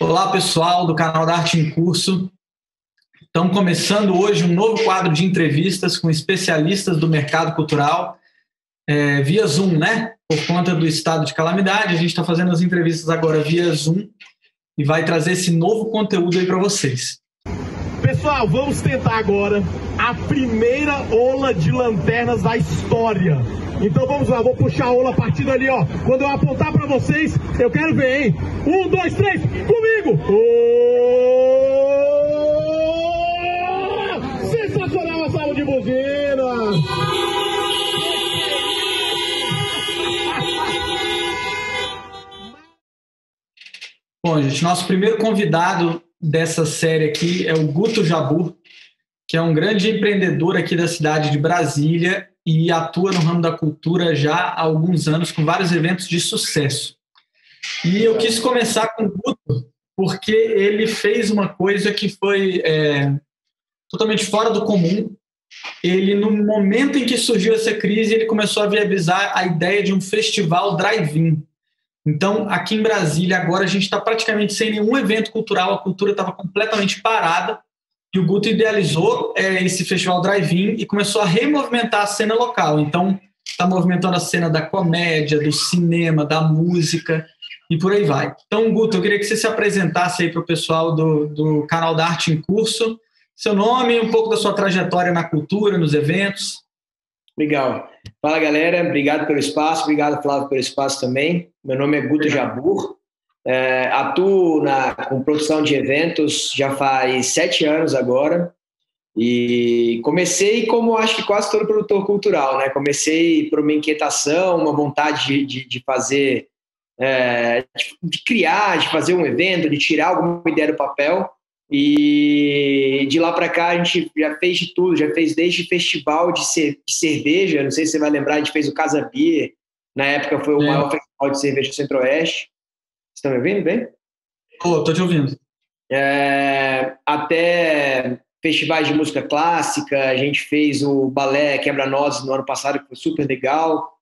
Olá, pessoal do canal da Arte em Curso. Estamos começando hoje um novo quadro de entrevistas com especialistas do mercado cultural, é, via Zoom, né? Por conta do estado de calamidade, a gente está fazendo as entrevistas agora via Zoom e vai trazer esse novo conteúdo aí para vocês. Pessoal, vamos tentar agora a primeira ola de lanternas da história. Então vamos lá, vou puxar a ola a partir dali, ó. Quando eu apontar para vocês, eu quero ver, hein? Um, dois, três, comigo! Oh! Sensacional a salva de buzina! Bom, gente, nosso primeiro convidado dessa série aqui é o Guto Jabur, que é um grande empreendedor aqui da cidade de Brasília e atua no ramo da cultura já há alguns anos com vários eventos de sucesso. E eu quis começar com o Guto porque ele fez uma coisa que foi é, totalmente fora do comum. Ele, no momento em que surgiu essa crise, ele começou a viabilizar a ideia de um festival drive-in. Então, aqui em Brasília, agora a gente está praticamente sem nenhum evento cultural, a cultura estava completamente parada. E o Guto idealizou é, esse festival drive-in e começou a removimentar a cena local. Então, está movimentando a cena da comédia, do cinema, da música e por aí vai. Então, Guto, eu queria que você se apresentasse aí para o pessoal do, do canal da Arte em Curso, seu nome, um pouco da sua trajetória na cultura, nos eventos. Legal. Fala, galera. Obrigado pelo espaço. Obrigado, Flávio, pelo espaço também. Meu nome é Guto Jabur. É, atuo na, com produção de eventos já faz sete anos agora. E comecei como acho que quase todo produtor cultural, né? Comecei por uma inquietação, uma vontade de, de, de fazer, é, de, de, criar, de fazer um evento, de tirar alguma ideia do papel. E de lá para cá a gente já fez de tudo, já fez desde festival de, de cerveja, não sei se você vai lembrar, a gente fez o Casa Beer, na época foi o é. maior festival de cerveja do Centro-Oeste estão me ouvindo bem? Estou te ouvindo. É, até festivais de música clássica, a gente fez o balé Quebra-Nozes no ano passado, que foi super legal.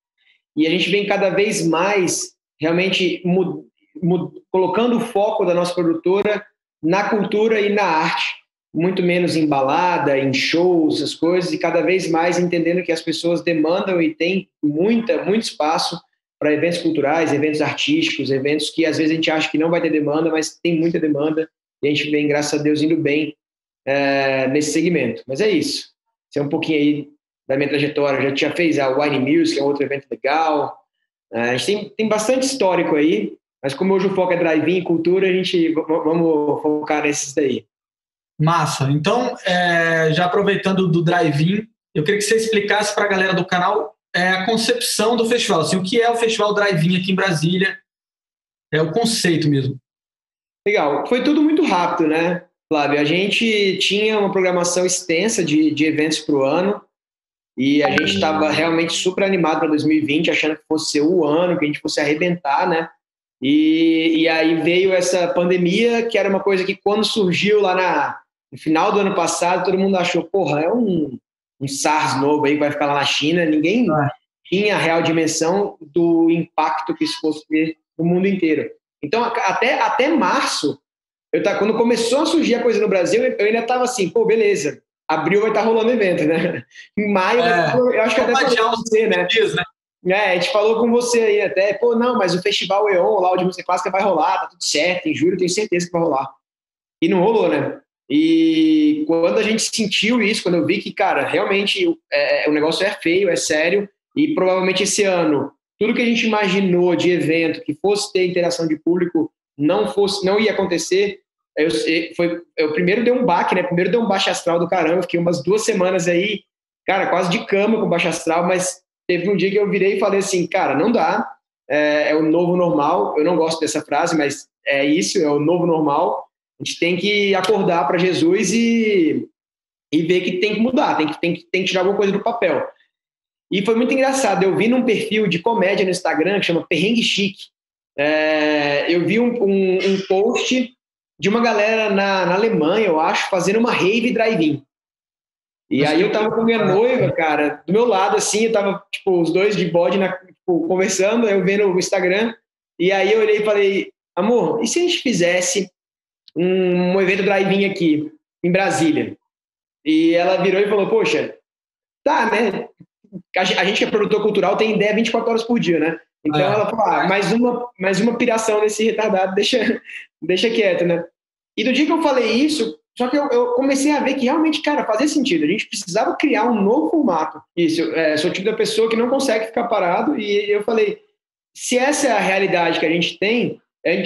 E a gente vem cada vez mais realmente mud, mud, colocando o foco da nossa produtora na cultura e na arte, muito menos em balada, em shows, essas coisas, e cada vez mais entendendo que as pessoas demandam e tem muita, muito espaço para eventos culturais, eventos artísticos, eventos que às vezes a gente acha que não vai ter demanda, mas tem muita demanda e a gente vem, graças a Deus, indo bem é, nesse segmento. Mas é isso. Isso é um pouquinho aí da minha trajetória. Já tinha fez a Wine Music, que é outro evento legal. É, a gente tem, tem bastante histórico aí, mas como hoje o foco é drive-in e cultura, a gente vamos focar nesses daí. Massa. Então, é, já aproveitando do drive-in, eu queria que você explicasse para a galera do canal é a concepção do festival, assim, o que é o Festival Drive-In aqui em Brasília, é o conceito mesmo. Legal, foi tudo muito rápido, né, Flávio? A gente tinha uma programação extensa de, de eventos para o ano e a gente estava realmente super animado para 2020, achando que fosse ser o ano, que a gente fosse arrebentar, né? E, e aí veio essa pandemia, que era uma coisa que quando surgiu lá na, no final do ano passado, todo mundo achou, porra, é um, um SARS novo aí que vai ficar lá na China, ninguém ah. tinha a real dimensão do impacto que isso fosse ter no mundo inteiro. Então, até, até março, eu tá, quando começou a surgir a coisa no Brasil, eu ainda estava assim, pô, beleza, abril vai estar tá rolando evento, né? Em maio, é, eu acho que até você, né? Dias, né? É, a gente falou com você aí até, pô, não, mas o Festival EON, lá o de música clássica, vai rolar, tá tudo certo, em julho tenho certeza que vai rolar. E não rolou, né? E quando a gente sentiu isso, quando eu vi que, cara, realmente é, o negócio é feio, é sério, e provavelmente esse ano, tudo que a gente imaginou de evento que fosse ter interação de público não fosse, não ia acontecer, eu, foi, eu primeiro dei um baque, né? Primeiro deu um baixo astral do caramba, fiquei umas duas semanas aí, cara, quase de cama com baixo astral, mas teve um dia que eu virei e falei assim, cara, não dá, é, é o novo normal, eu não gosto dessa frase, mas é isso, é o novo normal, a gente tem que acordar para Jesus e, e ver que tem que mudar, tem que, tem, que, tem que tirar alguma coisa do papel. E foi muito engraçado. Eu vi num perfil de comédia no Instagram que chama Perrengue Chique. É, eu vi um, um, um, post de uma galera na, na Alemanha, eu acho, fazendo uma rave drive-in. E aí eu tava com minha noiva, cara, do meu lado, assim, eu tava, tipo, os dois de bode na, tipo, conversando, eu vendo o Instagram, e aí eu olhei e falei, amor, e se a gente fizesse um, um evento drive-in aqui, em Brasília. E ela virou e falou, poxa, tá, né? A gente que é produtor cultural tem ideia 24 horas por dia, né? Então é. ela falou, ah, mais uma, mais uma piração nesse retardado, deixa, deixa quieto, né? E do dia que eu falei isso, só que eu, eu, comecei a ver que realmente, cara, fazia sentido. A gente precisava criar um novo formato. Isso, é, sou o tipo da pessoa que não consegue ficar parado e eu falei, se essa é a realidade que a gente tem,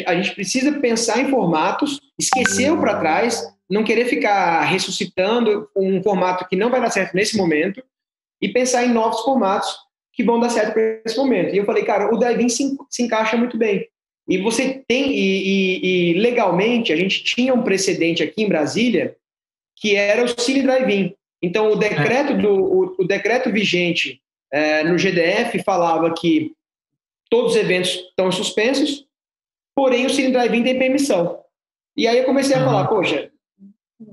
a gente precisa pensar em formatos, esquecer o para trás, não querer ficar ressuscitando um formato que não vai dar certo nesse momento e pensar em novos formatos que vão dar certo para esse momento. E eu falei, cara, o drive-in se, se, encaixa muito bem. E você tem, e, e, e, legalmente, a gente tinha um precedente aqui em Brasília que era o Cine Drive-In. Então, o decreto, do, o, o decreto vigente é, no GDF falava que todos os eventos estão suspensos, porém o Cine Drive-In tem permissão. E aí eu comecei a falar, poxa,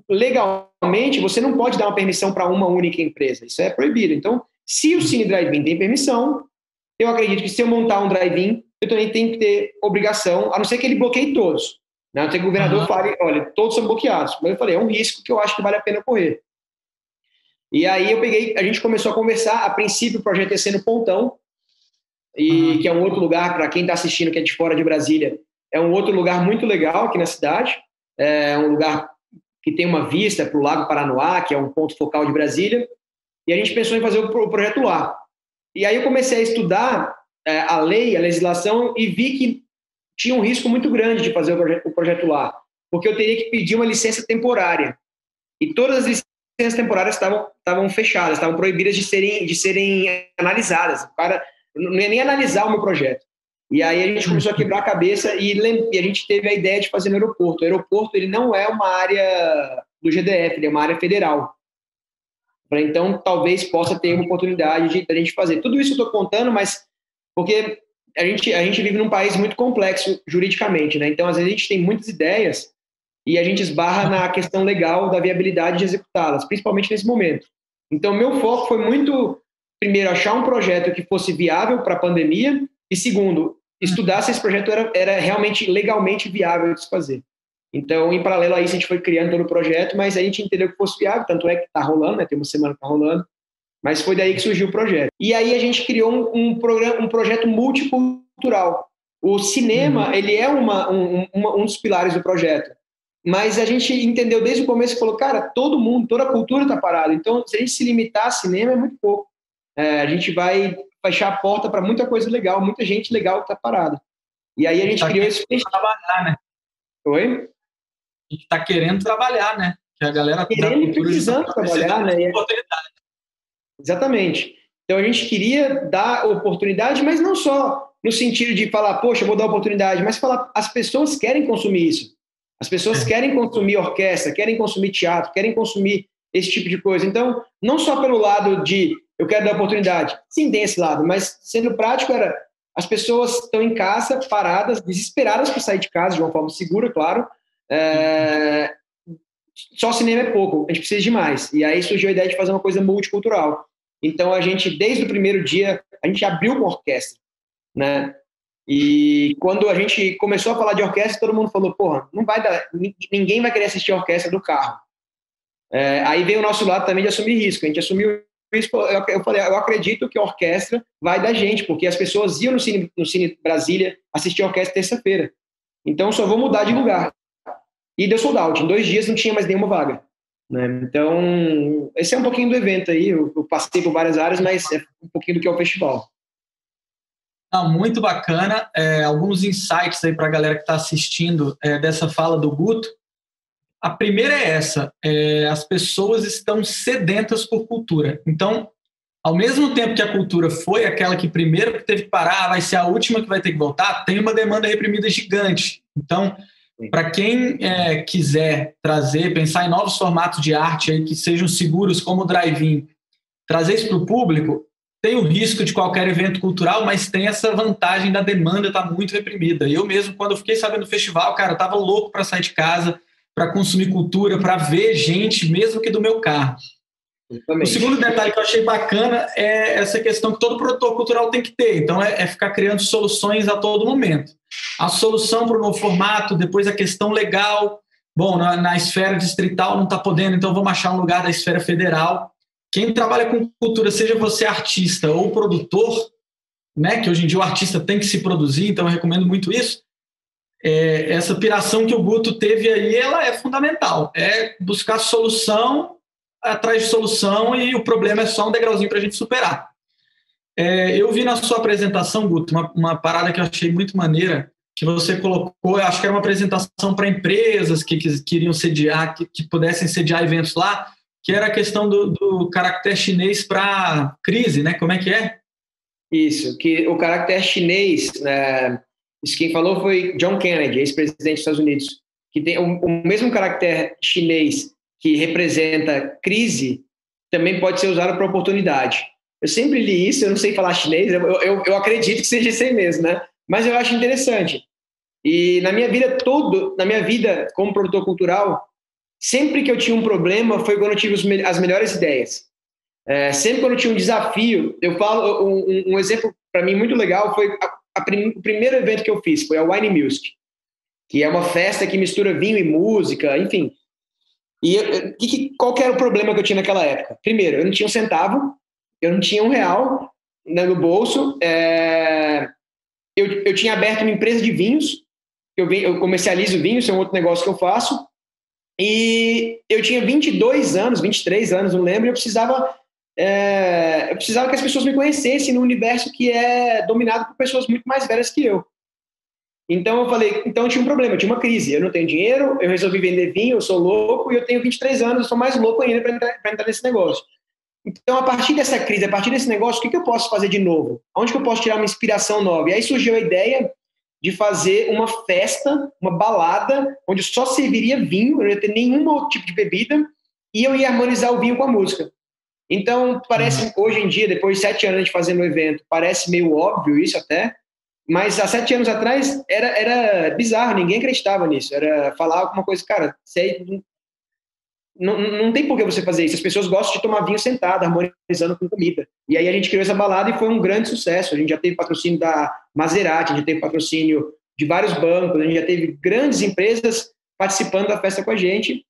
legalmente você não pode dar uma permissão para uma única empresa, isso é proibido. Então, se o Cine Drive-In tem permissão, eu acredito que se eu montar um drive-in, eu também tenho que ter obrigação, a não ser que ele bloqueie todos. Né? A não ser que o governador uhum. fale, olha, todos são bloqueados. Mas eu falei, é um risco que eu acho que vale a pena correr. E aí eu peguei, a gente começou a conversar, a princípio o projeto ia ser no Pontão, e uhum. que é um outro lugar, para quem está assistindo que é de fora de Brasília, é um outro lugar muito legal aqui na cidade, é um lugar que tem uma vista para o Lago Paranoá, que é um ponto focal de Brasília, e a gente pensou em fazer o projeto lá. E aí eu comecei a estudar a lei, a legislação, e vi que tinha um risco muito grande de fazer o projeto, o projeto lá, porque eu teria que pedir uma licença temporária. E todas as licenças temporárias estavam, estavam fechadas, estavam proibidas de serem, de serem analisadas. O cara não ia nem analisar o meu projeto. E aí a gente começou a quebrar a cabeça e, e, a gente teve a ideia de fazer no aeroporto. O aeroporto ele não é uma área do GDF, ele é uma área federal. Então, talvez possa ter uma oportunidade de, de a gente fazer. Tudo isso eu estou contando, mas porque a gente, a gente vive num país muito complexo juridicamente, né? Então, às vezes, a gente tem muitas ideias e a gente esbarra na questão legal da viabilidade de executá-las, principalmente nesse momento. Então, meu foco foi muito, primeiro, achar um projeto que fosse viável para a pandemia e, segundo, estudar se esse projeto era, era realmente legalmente viável de se fazer. Então, em paralelo a isso, a gente foi criando todo o projeto, mas a gente entendeu que fosse viável, tanto é que está rolando, né? Tem uma semana que está rolando. Mas foi daí que surgiu o projeto. E aí a gente criou um, um programa, um projeto multicultural. O cinema, uhum. ele é uma, um, uma, um dos pilares do projeto. Mas a gente entendeu desde o começo e falou, cara, todo mundo, toda a cultura está parada. Então, se a gente se limitar a cinema, é muito pouco. É, a gente vai fechar a porta para muita coisa legal, muita gente legal que está parada. E aí a gente tá criou esse trabalhar, né? Oi? A gente está querendo trabalhar, né? Que a galera querendo e precisando trabalhar, né? Oportunidade. Exatamente. Então a gente queria dar oportunidade, mas não só no sentido de falar, poxa, vou dar oportunidade, mas falar, as pessoas querem consumir isso. As pessoas é. querem consumir orquestra, querem consumir teatro, querem consumir esse tipo de coisa. Então, não só pelo lado de eu quero dar oportunidade, sim, tem esse lado, mas sendo prático era as pessoas estão em casa, paradas, desesperadas por sair de casa de uma forma segura, claro. É... Só cinema é pouco, a gente precisa de mais. E aí surgiu a ideia de fazer uma coisa multicultural. Então a gente, desde o primeiro dia, a gente abriu uma orquestra, né? E quando a gente começou a falar de orquestra, todo mundo falou, porra, não vai dar, ninguém vai querer assistir a orquestra do carro. É, aí veio o nosso lado também de assumir risco. A gente assumiu isso, eu falei, eu acredito que a orquestra vai da gente, porque as pessoas iam no Cine, no Cine Brasília assistir a orquestra terça-feira. Então só vou mudar de lugar. E deu sold out. Em dois dias não tinha mais nenhuma vaga. Né? Então, esse é um pouquinho do evento aí. Eu, eu, passei por várias áreas, mas é um pouquinho do que é o festival. Ah, muito bacana. É, alguns insights aí para a galera que está assistindo é, dessa fala do Guto. A primeira é essa: é, as pessoas estão sedentas por cultura. Então, ao mesmo tempo que a cultura foi aquela que primeiro teve que parar, vai ser a última que vai ter que voltar, tem uma demanda reprimida gigante. Então, para quem é, quiser trazer, pensar em novos formatos de arte aí que sejam seguros, como o drive-in, trazer isso para o público, tem o risco de qualquer evento cultural, mas tem essa vantagem da demanda estar tá muito reprimida. Eu mesmo, quando eu fiquei sabendo do festival, cara, eu estava louco para sair de casa, para consumir cultura, para ver gente, mesmo que do meu carro. O segundo detalhe que eu achei bacana é essa questão que todo produtor cultural tem que ter. Então, é, é ficar criando soluções a todo momento. A solução para o novo formato, depois a questão legal, bom, na, na esfera distrital não está podendo, então vamos achar um lugar da esfera federal. Quem trabalha com cultura, seja você artista ou produtor, né, que hoje em dia o artista tem que se produzir, então eu recomendo muito isso. É, essa piração que o Guto teve aí, ela é fundamental. É buscar solução atrás de solução e o problema é só um degrauzinho para a gente superar. É, eu vi na sua apresentação, Guto, uma, uma, parada que eu achei muito maneira, que você colocou, acho que era uma apresentação para empresas que, que, queriam sediar, que, que, pudessem sediar eventos lá, que era a questão do, do caractere chinês para crise, né? Como é que é? Isso, que o caractere chinês, né, isso quem falou foi John Kennedy, ex-presidente dos Estados Unidos, que tem o, o mesmo caractere chinês que representa crise, também pode ser usado para oportunidade. Eu sempre li isso, eu não sei falar chinês, eu, eu, eu acredito que seja isso aí mesmo, né? Mas eu acho interessante. E na minha vida todo, na minha vida como produtor cultural, sempre que eu tinha um problema foi quando eu tive as melhores ideias. É, sempre quando eu tinha um desafio, eu falo um, um exemplo para mim muito legal foi a, a prim, o primeiro evento que eu fiz foi a Wine Music, que é uma festa que mistura vinho e música, enfim. E eu, que, qual era o problema que eu tinha naquela época? Primeiro, eu não tinha um centavo, eu não tinha um real né, no bolso. É, eu, eu tinha aberto uma empresa de vinhos, eu, eu comercializo vinhos, é um outro negócio que eu faço. E eu tinha 22 anos, 23 anos, não lembro, e eu precisava, é, eu precisava que as pessoas me conhecessem no universo que é dominado por pessoas muito mais velhas que eu. Então eu falei, então eu tinha um problema, eu tinha uma crise. Eu não tenho dinheiro, eu resolvi vender vinho, eu sou louco e eu tenho 23 anos, eu sou mais louco ainda para entrar, entrar, nesse negócio. Então, a partir dessa crise, a partir desse negócio, o que, que eu posso fazer de novo? Onde que eu posso tirar uma inspiração nova? E aí surgiu a ideia de fazer uma festa, uma balada, onde só serviria vinho, eu não ia ter nenhum outro tipo de bebida, e eu ia harmonizar o vinho com a música. Então, parece, uhum. hoje em dia, depois de sete anos de fazendo o evento, parece meio óbvio isso até, mas há sete anos atrás era, era bizarro, ninguém acreditava nisso. Era falar alguma coisa, cara, você não, não tem por que você fazer isso. As pessoas gostam de tomar vinho sentado, harmonizando com comida. E aí a gente criou essa balada e foi um grande sucesso. A gente já teve patrocínio da Maserati, a gente teve patrocínio de vários bancos, a gente já teve grandes empresas participando da festa com a gente.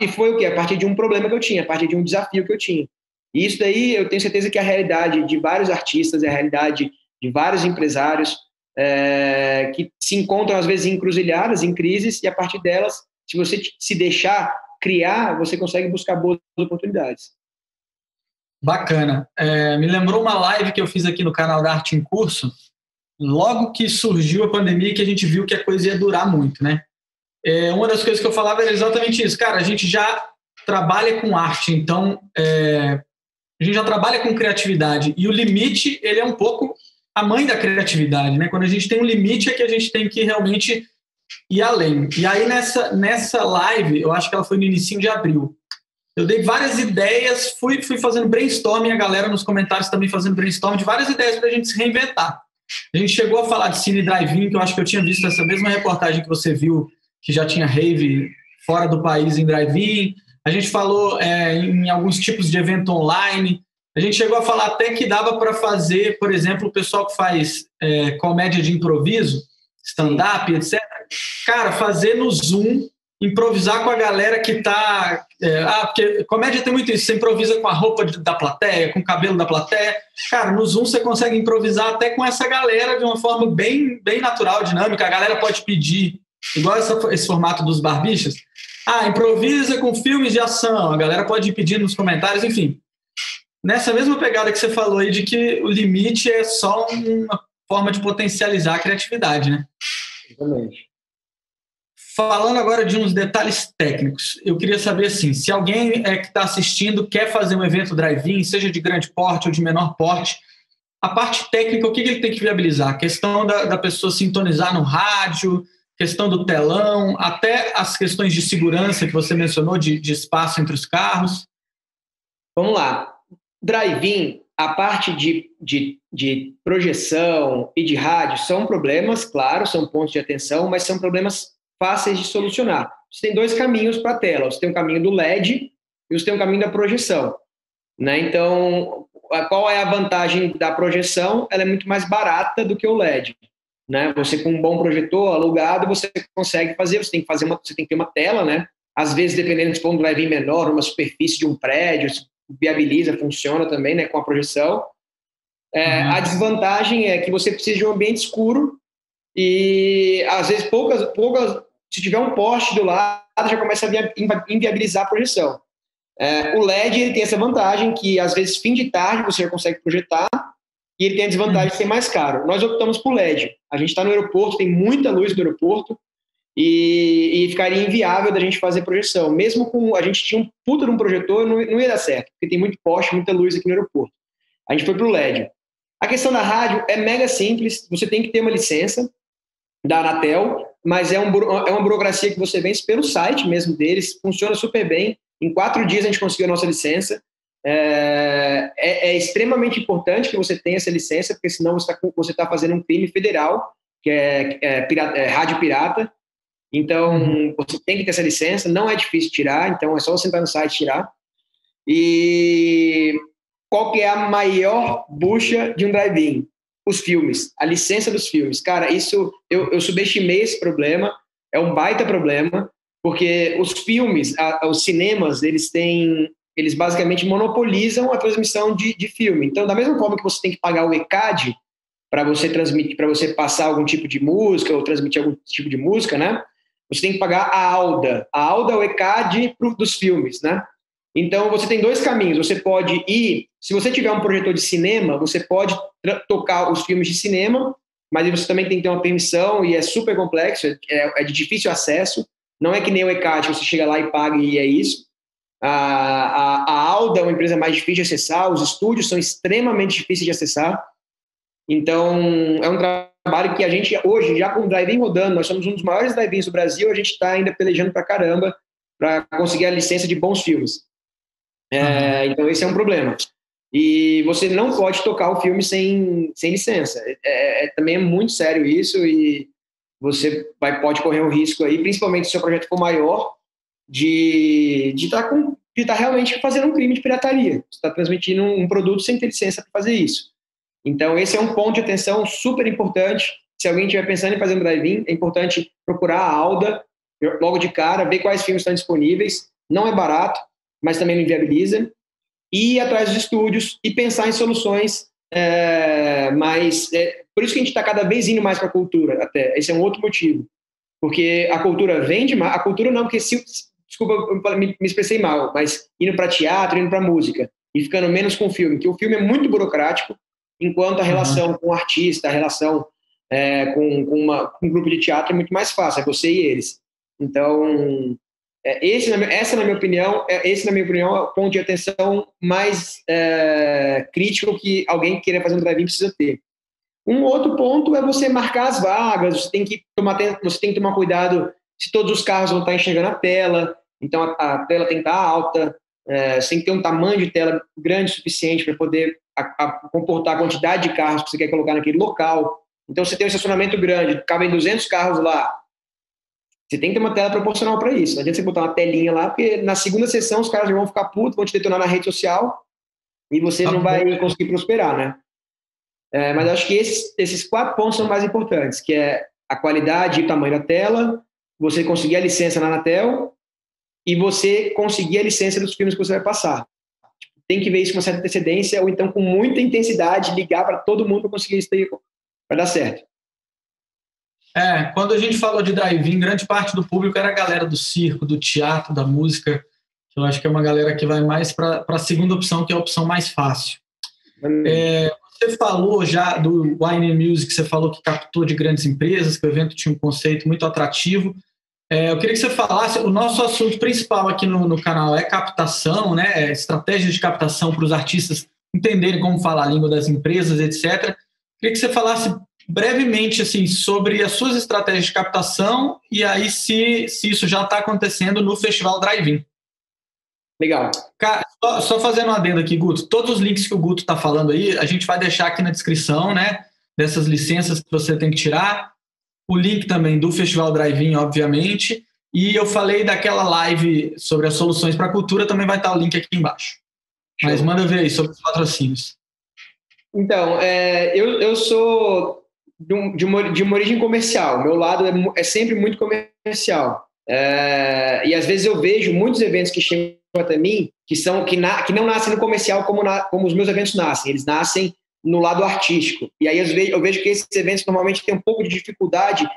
E foi o quê? A partir de um problema que eu tinha, a partir de um desafio que eu tinha. E isso daí eu tenho certeza que é a realidade de vários artistas, é a realidade de vários empresários é, que se encontram às vezes encruzilhadas, em crises, e a partir delas, se você se deixar criar, você consegue buscar boas oportunidades. Bacana. É, me lembrou uma live que eu fiz aqui no canal da Arte em Curso, logo que surgiu a pandemia, que a gente viu que a coisa ia durar muito, né? É, uma das coisas que eu falava era exatamente isso. Cara, a gente já trabalha com arte, então é, a gente já trabalha com criatividade e o limite ele é um pouco a mãe da criatividade, né? Quando a gente tem um limite é que a gente tem que realmente ir além. E aí nessa, nessa live, eu acho que ela foi no início de abril, eu dei várias ideias, fui, fui fazendo brainstorming, a galera nos comentários também fazendo brainstorming de várias ideias para a gente se reinventar. A gente chegou a falar de cine drive-in, que eu acho que eu tinha visto essa mesma reportagem que você viu, que já tinha rave fora do país em drive-in. A gente falou é, em alguns tipos de evento online. A gente chegou a falar até que dava para fazer, por exemplo, o pessoal que faz é, comédia de improviso, stand-up, etc. Cara, fazer no Zoom, improvisar com a galera que tá. É, ah, porque comédia tem muito isso, você improvisa com a roupa da plateia, com o cabelo da plateia. Cara, no Zoom você consegue improvisar até com essa galera de uma forma bem, bem natural, dinâmica. A galera pode pedir, igual essa, esse formato dos barbichas. Ah, improvisa com filmes de ação. A galera pode ir pedindo nos comentários, enfim nessa mesma pegada que você falou aí de que o limite é só uma forma de potencializar a criatividade, né? Exatamente. Falando agora de uns detalhes técnicos, eu queria saber assim, se alguém é que está assistindo quer fazer um evento drive-in, seja de grande porte ou de menor porte, a parte técnica, o que ele tem que viabilizar? A questão da, da pessoa sintonizar no rádio, questão do telão, até as questões de segurança que você mencionou, de, de espaço entre os carros. Vamos lá. Drive-in, a parte de, de, de projeção e de rádio são problemas, claro, são pontos de atenção, mas são problemas fáceis de solucionar. Você tem dois caminhos para a tela. Você tem o caminho do LED e você tem o caminho da projeção. Né? Então, qual é a vantagem da projeção? Ela é muito mais barata do que o LED. né? Você com um bom projetor alugado, você consegue fazer, você tem que fazer uma, você tem que ter uma tela, né? Às vezes, dependendo se for um drive-in menor, uma superfície de um prédio, viabiliza, funciona também, né, com a projeção. É, uhum. A desvantagem é que você precisa de um ambiente escuro e, às vezes, poucas, poucas se tiver um poste do lado, já começa a inviabilizar a projeção. É, o LED ele tem essa vantagem que, às vezes, fim de tarde você já consegue projetar e ele tem a desvantagem de ser mais caro. Nós optamos por LED. A gente está no aeroporto, tem muita luz no aeroporto e, e, ficaria inviável da gente fazer projeção. Mesmo com a gente tinha um puta de um projetor, não, não ia dar certo, porque tem muito poste, muita luz aqui no aeroporto. A gente foi para o LED. A questão da rádio é mega simples, você tem que ter uma licença da Anatel, mas é, um, é uma burocracia que você vence pelo site mesmo deles, funciona super bem. Em quatro dias a gente conseguiu a nossa licença. É, é, é extremamente importante que você tenha essa licença, porque senão você está tá fazendo um crime federal, que é, é, pirata, é rádio pirata, então, uhum. você tem que ter essa licença, não é difícil tirar, então é só você entrar no site e tirar. E qual que é a maior bucha de um drive-in? Os filmes, a licença dos filmes. Cara, isso, eu, eu subestimei esse problema, é um baita problema, porque os filmes, a, os cinemas, eles têm, eles basicamente monopolizam a transmissão de, de filme. Então, da mesma forma que você tem que pagar o ECAD para você transmitir, para você passar algum tipo de música ou transmitir algum tipo de música, né? você tem que pagar a ALDA. A ALDA é o ECAD dos filmes, né? Então, você tem dois caminhos. Você pode ir, se você tiver um projetor de cinema, você pode tocar os filmes de cinema, mas você também tem que ter uma permissão e é super complexo, é, é de difícil acesso. Não é que nem o ECAD, você chega lá e paga e é isso. A, a, a Alda é uma empresa mais difícil de acessar, os estúdios são extremamente difíceis de acessar. Então, é um trabalho que a gente hoje, já com o drive-in rodando, nós somos um dos maiores drive-ins do Brasil, a gente está ainda pelejando para caramba para conseguir a licença de bons filmes. É, uhum. Então, esse é um problema. E você não pode tocar o filme sem, sem licença. É, é, é também é muito sério isso e você vai, pode correr um risco aí, principalmente se o seu projeto for maior, de estar tá com de estar tá realmente fazendo um crime de pirataria. Você está transmitindo um produto sem ter licença para fazer isso. Então, esse é um ponto de atenção super importante. Se alguém estiver pensando em fazer um drive-in, é importante procurar a Alda logo de cara, ver quais filmes estão disponíveis. Não é barato, mas também não inviabiliza. E ir atrás dos estúdios e pensar em soluções é, mais. É, por isso que a gente está cada vez indo mais para a cultura, até. Esse é um outro motivo. Porque a cultura vende mais. A cultura não, porque se. Desculpa, me, me expressei mal, mas indo para teatro, indo para música e ficando menos com o filme, que o filme é muito burocrático, enquanto a relação uhum. com o artista, a relação é, com, com, uma, com, um grupo de teatro é muito mais fácil, é você e eles. Então, é, esse, essa, na minha opinião, é, esse, na minha opinião, é o ponto de atenção mais é, crítico que alguém que queira fazer um drive-in precisa ter. Um outro ponto é você marcar as vagas, você tem que tomar, você tem que tomar cuidado se todos os carros vão estar enxergando a tela, então a, a tela tem que estar alta, é, você tem que ter um tamanho de tela grande o suficiente para poder a, a comportar a quantidade de carros que você quer colocar naquele local. Então, você tem um estacionamento grande, cabem 200 carros lá. Você tem que ter uma tela proporcional para isso. Não adianta você botar uma telinha lá, porque na segunda sessão os caras já vão ficar putos, vão te detonar na rede social e você tá não vai conseguir prosperar, né? É, mas acho que esses, esses quatro pontos são mais importantes, que é a qualidade e o tamanho da tela, você conseguir a licença na Anatel e você conseguir a licença dos filmes que você vai passar tem que ver isso com certa antecedência ou então com muita intensidade, ligar para todo mundo para conseguir isso para dar certo. É, quando a gente falou de drive-in, grande parte do público era a galera do circo, do teatro, da música. Eu acho que é uma galera que vai mais para a segunda opção, que é a opção mais fácil. É, você falou já do Wine Music, você falou que captou de grandes empresas, que o evento tinha um conceito muito atrativo. É, eu queria que você falasse, o nosso assunto principal aqui no, no canal é captação, né, é estratégia de captação para os artistas entenderem como falar a língua das empresas, etc. Eu queria que você falasse brevemente assim sobre as suas estratégias de captação e aí se, se isso já está acontecendo no Festival Drive-In. Legal. Cara, só, só, fazendo um adendo aqui, Guto, todos os links que o Guto está falando aí, a gente vai deixar aqui na descrição, né, dessas licenças que você tem que tirar o link também do Festival Drive-In, obviamente, e eu falei daquela live sobre as soluções para a cultura, também vai estar o link aqui embaixo. Mas manda ver aí sobre os patrocínios. Então, é, eu, eu sou de, um, de, uma, de uma origem comercial. Meu lado é, é sempre muito comercial. É, e às vezes eu vejo muitos eventos que chegam até mim que são que, na, que não nascem no comercial como, na, como os meus eventos nascem. Eles nascem no lado artístico. E aí eu vejo que esses eventos normalmente têm um pouco de dificuldade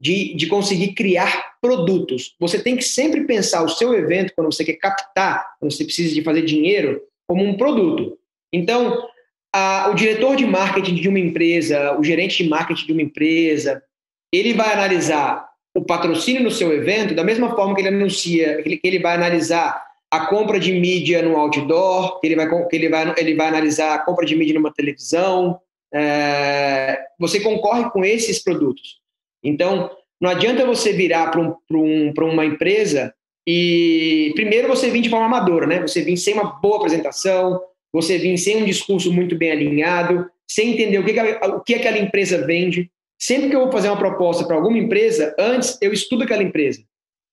de, de conseguir criar produtos. Você tem que sempre pensar o seu evento, quando você quer captar, quando você precisa de fazer dinheiro, como um produto. Então, a, o diretor de marketing de uma empresa, o gerente de marketing de uma empresa, ele vai analisar o patrocínio no seu evento da mesma forma que ele anuncia, que ele, que ele vai analisar a compra de mídia no outdoor, que ele vai, que ele vai, ele vai analisar a compra de mídia numa televisão. É, você concorre com esses produtos. Então, não adianta você virar para um, um, uma empresa e primeiro você vir de forma amadora, né? Você vir sem uma boa apresentação, você vir sem um discurso muito bem alinhado, sem entender o que, o que aquela empresa vende. Sempre que eu vou fazer uma proposta para alguma empresa, antes eu estudo aquela empresa.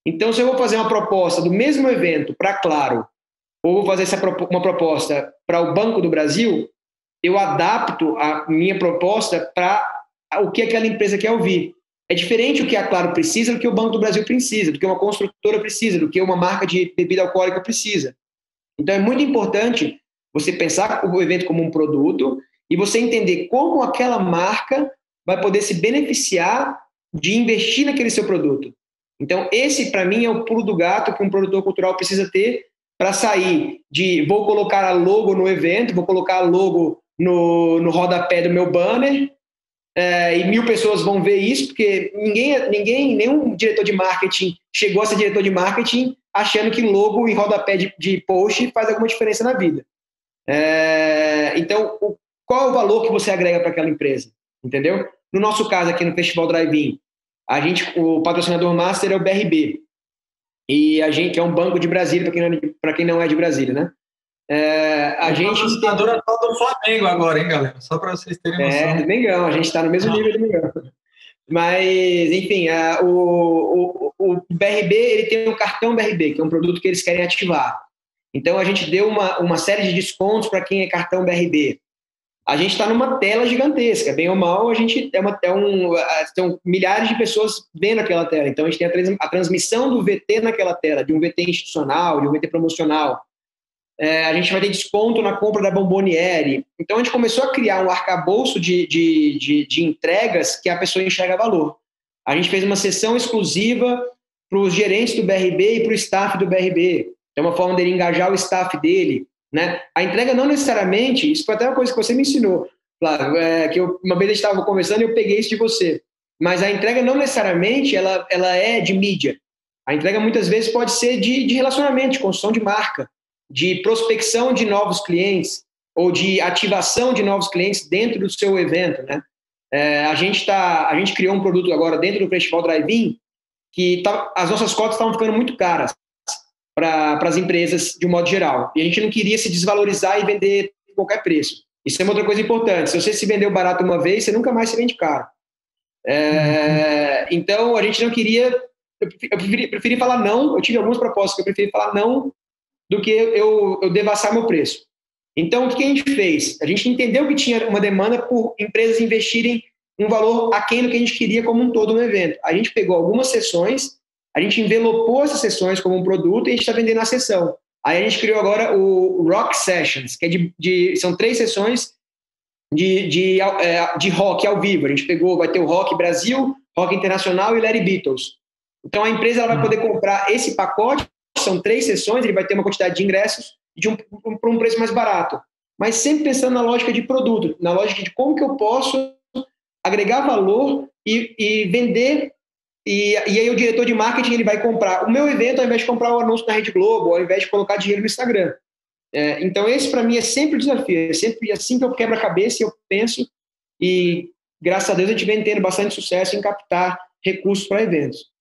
Então, se eu vou fazer uma proposta do mesmo evento para Claro, ou vou fazer essa, uma proposta para o Banco do Brasil, eu adapto a minha proposta para o que aquela empresa quer ouvir. É diferente o que a Claro precisa do que o Banco do Brasil precisa, do que uma construtora precisa, do que uma marca de bebida alcoólica precisa. Então é muito importante você pensar o evento como um produto e você entender como aquela marca vai poder se beneficiar de investir naquele seu produto. Então esse para mim é o pulo do gato que um produtor cultural precisa ter para sair de vou colocar a logo no evento, vou colocar a logo no, no rodapé do meu banner é, e mil pessoas vão ver isso, porque ninguém, ninguém, nenhum diretor de marketing chegou a ser diretor de marketing achando que logo e rodapé de, de post faz alguma diferença na vida. É, então, o, qual é o valor que você agrega para aquela empresa? Entendeu? No nosso caso aqui no Festival Drive-In, a gente, o patrocinador master é o BRB. E a gente, que é um banco de Brasília, para quem, não, é quem não é de Brasília, né? É, a gente. Patrocinador atual do Flamengo agora, hein, galera? Só para vocês terem noção. É, do Mengão, a gente está no mesmo nível do Mengão. Mas, enfim, a, o, o, o, BRB ele tem um cartão BRB, que é um produto que eles querem ativar. Então, a gente deu uma, uma série de descontos para quem é cartão BRB. A gente está numa tela gigantesca, bem ou mal, a gente é, uma, é um, são milhares de pessoas vendo aquela tela. Então, a gente tem a, a transmissão do VT naquela tela, de um VT institucional, de um VT promocional é, a gente vai ter desconto na compra da Bomboniere. Então, a gente começou a criar um arcabouço de, de, de, de entregas que a pessoa enxerga valor. A gente fez uma sessão exclusiva para os gerentes do BRB e para o staff do BRB. É uma forma dele engajar o staff dele. Né? A entrega não necessariamente, isso foi até uma coisa que você me ensinou, Flávio, é, que eu, uma vez a gente estava conversando e eu peguei isso de você. Mas a entrega não necessariamente ela, ela é de mídia. A entrega muitas vezes pode ser de, de relacionamento, de construção de marca de prospecção de novos clientes ou de ativação de novos clientes dentro do seu evento, né? É, a gente tá, a gente criou um produto agora dentro do Festival Drive-In que tá, as nossas cotas estavam ficando muito caras para as empresas de um modo geral e a gente não queria se desvalorizar e vender qualquer preço. Isso é uma outra coisa importante. Se você se vendeu barato uma vez, você nunca mais se vende caro. É. Então a gente não queria. Eu preferi, preferi falar não. Eu tive algumas propostas que eu preferi falar não do que eu, eu devassar meu preço. Então, o que a gente fez? A gente entendeu que tinha uma demanda por empresas investirem um valor aquém do que a gente queria como um todo no evento. A gente pegou algumas sessões, a gente envelopou essas sessões como um produto e a gente está vendendo a sessão. Aí a gente criou agora o Rock Sessions, que é de, de são três sessões de, de, é, de rock ao vivo. A gente pegou, vai ter o Rock Brasil, Rock Internacional e Larry Beatles. Então a empresa ela vai poder comprar esse pacote são três sessões, ele vai ter uma quantidade de ingressos de um, um, por um preço mais barato. Mas sempre pensando na lógica de produto, na lógica de como que eu posso agregar valor e, e vender. E, e aí o diretor de marketing ele vai comprar o meu evento ao invés de comprar o anúncio na Rede Globo, ao invés de colocar dinheiro no Instagram. É, então esse para mim é sempre o desafio, é sempre assim que eu quebro a cabeça eu penso e graças a Deus a gente vem tendo bastante sucesso em captar recursos para eventos.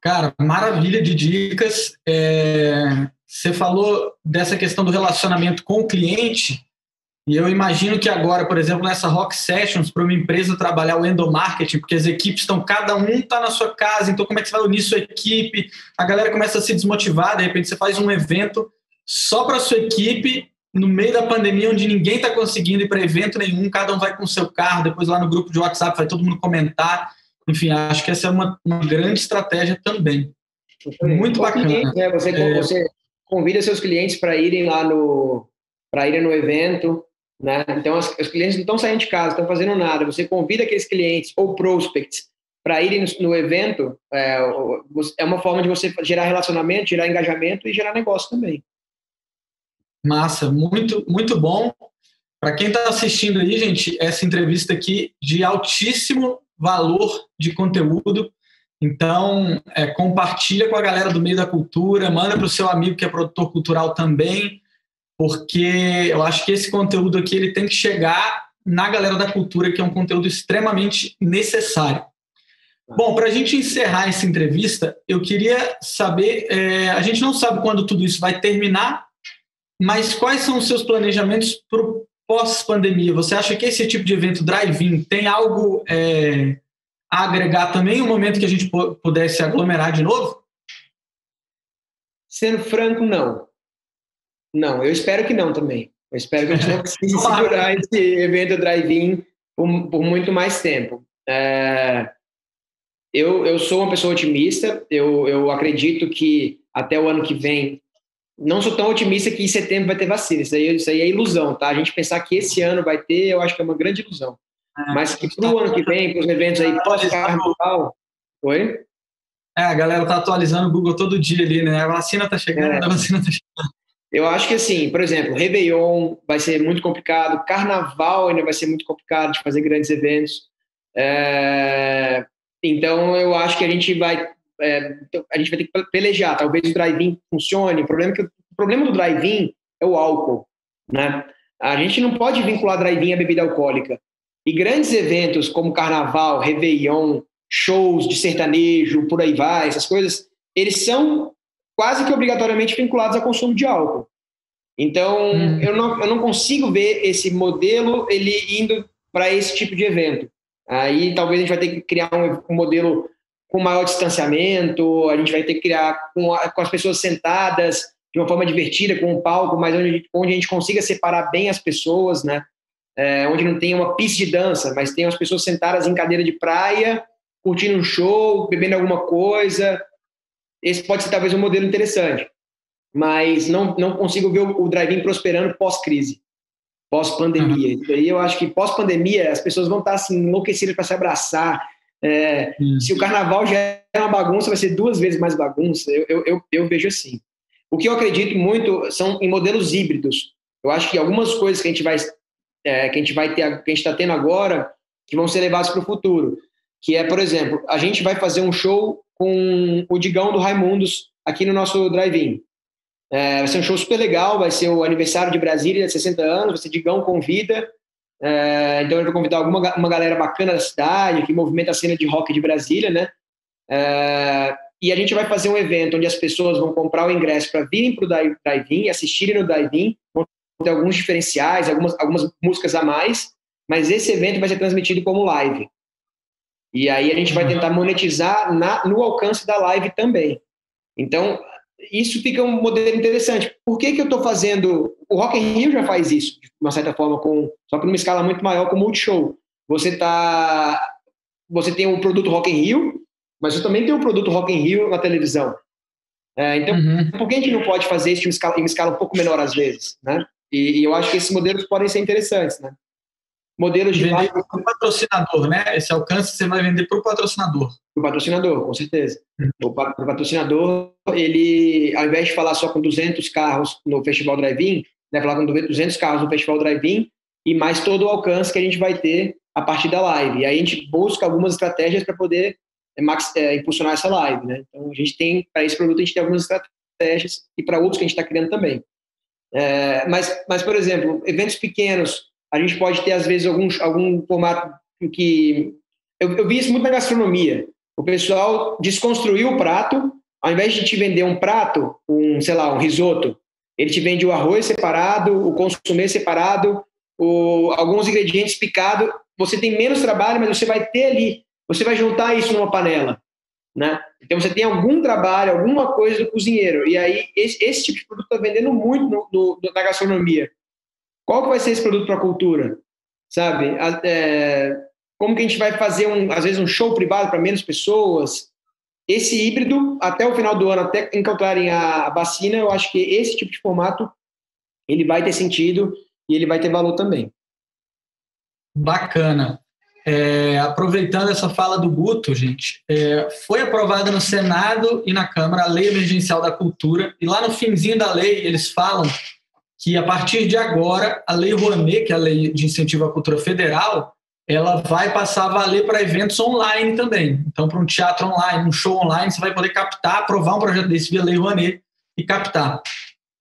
Cara, maravilha de dicas. É, você falou dessa questão do relacionamento com o cliente, e eu imagino que agora, por exemplo, nessa Rock Sessions, para uma empresa trabalhar o endomarketing, porque as equipes estão, cada um está na sua casa, então como é que você vai unir sua equipe? A galera começa a se desmotivar, de repente você faz um evento só para sua equipe no meio da pandemia, onde ninguém está conseguindo ir para evento nenhum, cada um vai com o seu carro, depois lá no grupo de WhatsApp vai todo mundo comentar. Enfim, acho que essa é uma, uma grande estratégia também. Muito bacana. Cliente, né? você, é... você convida seus clientes para irem lá no para irem no evento, né? Então os, os clientes não estão saindo de casa, estão fazendo nada. Você convida aqueles clientes ou prospects para irem no, no evento. É, é uma forma de você gerar relacionamento, gerar engajamento e gerar negócio também. Massa, muito muito bom. Para quem está assistindo aí, gente, essa entrevista aqui de altíssimo valor de conteúdo. Então, é, compartilha com a galera do meio da cultura, manda para o seu amigo que é produtor cultural também, porque eu acho que esse conteúdo aqui ele tem que chegar na galera da cultura, que é um conteúdo extremamente necessário. Bom, para a gente encerrar essa entrevista, eu queria saber, é, a gente não sabe quando tudo isso vai terminar, mas quais são os seus planejamentos para o pós-pandemia? Você acha que esse tipo de evento drive-in tem algo é, a agregar também, um momento que a gente pudesse aglomerar de novo? Sendo franco, não. Não, eu espero que não também. Eu espero que a gente não consiga segurar esse evento drive-in por, por, muito mais tempo. É, eu, eu sou uma pessoa otimista, eu, eu acredito que até o ano que vem, não sou tão otimista que em setembro vai ter vacina, isso aí, isso aí é ilusão, tá? A gente pensar que esse ano vai ter, eu acho que é uma grande ilusão. É, Mas que para o ano que vem, para os eventos aí pós-carnaval... Oi? É, a galera tá atualizando o Google todo dia ali, né? A vacina tá chegando, é. a vacina tá chegando. Eu acho que assim, por exemplo, Réveillon vai ser muito complicado, Carnaval ainda vai ser muito complicado de fazer grandes eventos. É, então eu acho que a gente vai é, a gente vai ter que pelejar. Talvez o drive-in funcione. O problema, é que, o problema do drive-in é o álcool, né? A gente não pode vincular drive-in à bebida alcoólica. E grandes eventos como Carnaval, Réveillon, shows de sertanejo, por aí vai, essas coisas, eles são quase que obrigatoriamente vinculados ao consumo de álcool. Então, hum. eu, não, eu não consigo ver esse modelo ele indo para esse tipo de evento. Aí talvez a gente vai ter que criar um, um, modelo com maior distanciamento, a gente vai ter que criar com, a, com as pessoas sentadas de uma forma divertida, com um palco, mas onde, onde a gente consiga separar bem as pessoas, né? É, onde não tem uma pista de dança, mas tem as pessoas sentadas em cadeira de praia, curtindo um show, bebendo alguma coisa, esse pode ser talvez um modelo interessante, mas não, não consigo ver o, o drive-in prosperando pós-crise, pós-pandemia. Uhum. aí eu acho que pós-pandemia as pessoas vão estar assim, enlouquecidas para se abraçar. É, se o carnaval já é uma bagunça, vai ser duas vezes mais bagunça. Eu, eu, eu, eu vejo assim. O que eu acredito muito são em modelos híbridos. Eu acho que algumas coisas que a gente vai, é, que a gente vai ter, que a gente está tendo agora, que vão ser levadas para o futuro. Que é, por exemplo, a gente vai fazer um show com o Digão do Raimundos aqui no nosso drive-in. É, vai ser um show super legal, vai ser o aniversário de Brasília, de 60 anos, vai ser Digão convida. É, então eu vou convidar alguma uma galera bacana da cidade, que movimenta a cena de rock de Brasília, né? É, e a gente vai fazer um evento onde as pessoas vão comprar o ingresso para virem para o drive-in, assistirem no drive-in, vão ter alguns diferenciais, algumas, algumas músicas a mais, mas esse evento vai ser transmitido como live. E aí a gente vai tentar monetizar na, no alcance da live também. Então, isso fica um modelo interessante. Por que, que eu estou fazendo. O Rock in Rio já faz isso, de uma certa forma, com, só que numa escala muito maior com o Multishow. Você tá. Você tem o produto Rock in Rio, mas você também tem o produto Rock in Rio na televisão. É, então, uhum. por que a gente não pode fazer isso em uma escala, em uma escala um pouco menor às vezes? Né? E, e eu acho que esses modelos podem ser interessantes. Né? Modelos de vender para o patrocinador, né? Esse alcance você vai vender para o patrocinador. Para o patrocinador, com certeza. Uhum. O patrocinador, ele, ao invés de falar só com 200 carros no Festival Drive-In, vai falar com 200 carros no Festival Drive-In e mais todo o alcance que a gente vai ter a partir da live. E aí a gente busca algumas estratégias para poder é, é, impulsionar essa live, né? Então a gente tem, para esse produto, a gente tem algumas estratégias e para outros que a gente está criando também. É, mas, mas, por exemplo, eventos pequenos, a gente pode ter, às vezes, algum, algum formato que. Eu, eu vi isso muito na gastronomia. O pessoal desconstruiu o prato, ao invés de te vender um prato, um, sei lá, um risoto, ele te vende o arroz separado, o consumê separado, o, alguns ingredientes picados. Você tem menos trabalho, mas você vai ter ali, você vai juntar isso numa panela. Né? Então você tem algum trabalho, alguma coisa do cozinheiro. E aí esse, esse tipo de produto está vendendo muito no, no, na gastronomia. Qual que vai ser esse produto para a cultura? Sabe? É, como que a gente vai fazer, um, às vezes, um show privado para menos pessoas? Esse híbrido, até o final do ano, até encontrarem a vacina, eu acho que esse tipo de formato ele vai ter sentido e ele vai ter valor também. Bacana. É, aproveitando essa fala do Guto, gente, é, foi aprovada no Senado e na Câmara a Lei Emergencial da Cultura, e lá no finzinho da lei eles falam que a partir de agora a Lei Rouanet, que é a Lei de Incentivo à Cultura Federal, ela vai passar a valer para eventos online também. Então, para um teatro online, um show online, você vai poder captar, aprovar um projeto desse via Lei Rouanet e captar.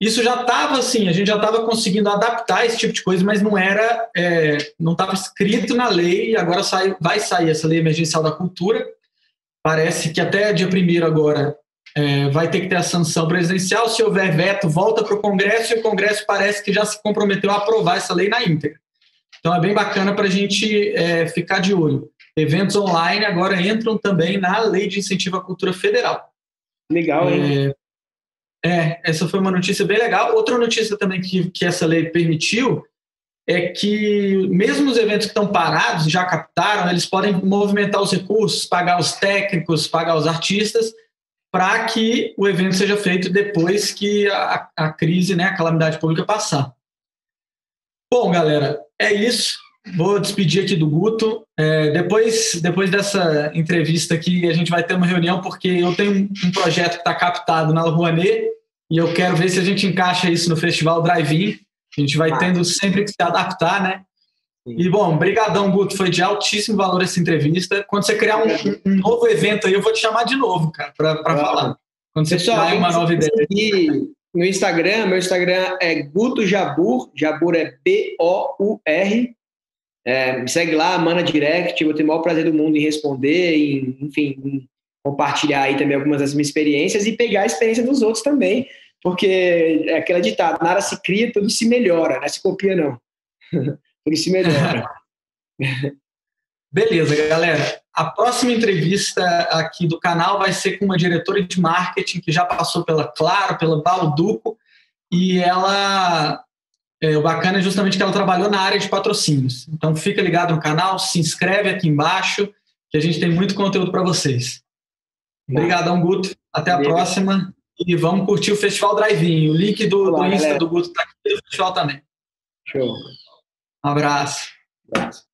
Isso já estava assim, a gente já estava conseguindo adaptar esse tipo de coisa, mas não era, é, não estava escrito na lei, e agora sai, vai sair essa lei emergencial da cultura. Parece que até dia primeiro agora é, vai ter que ter a sanção presidencial. Se houver veto, volta para o Congresso, e o Congresso parece que já se comprometeu a aprovar essa lei na íntegra. Então é bem bacana para a gente é, ficar de olho. Eventos online agora entram também na lei de incentivo à cultura federal. Legal, hein? É, é, essa foi uma notícia bem legal. Outra notícia também que, que essa lei permitiu é que mesmo os eventos que estão parados, já captaram, eles podem movimentar os recursos, pagar os técnicos, pagar os artistas, para que o evento seja feito depois que a, a crise, né, a calamidade pública passar. Bom, galera, é isso. Vou despedir aqui do Guto. É, depois, depois dessa entrevista aqui, a gente vai ter uma reunião, porque eu tenho um projeto que está captado na Rouanet e eu quero ver se a gente encaixa isso no Festival Drive-In. A gente vai tendo sempre que se adaptar, né? E, bom, brigadão, Guto. Foi de altíssimo valor essa entrevista. Quando você criar um, um novo evento aí, eu vou te chamar de novo, cara, para falar. Quando você Pessoal, tiver uma nova ideia. No Instagram, meu Instagram é Guto Jabur. Jabur é B-O-U-R. É, me segue lá, manda direct, eu vou ter o maior prazer do mundo em responder, em, enfim, em compartilhar aí também algumas das minhas experiências e pegar a experiência dos outros também, porque é aquela ditada, nada se cria, tudo se melhora, não é se copia não, tudo se melhora. Beleza, galera. A próxima entrevista aqui do canal vai ser com uma diretora de marketing que já passou pela Claro, pela Balduco, e ela é, o bacana é justamente que ela trabalhou na área de patrocínios. Então fica ligado no canal, se inscreve aqui embaixo, que a gente tem muito conteúdo para vocês. Obrigadão, Guto. Até a Beleza. próxima. E vamos curtir o Festival Drive-In. O link do, Olá, do Insta galera. do Guto está aqui do festival também. Show. Abraço. Abraço.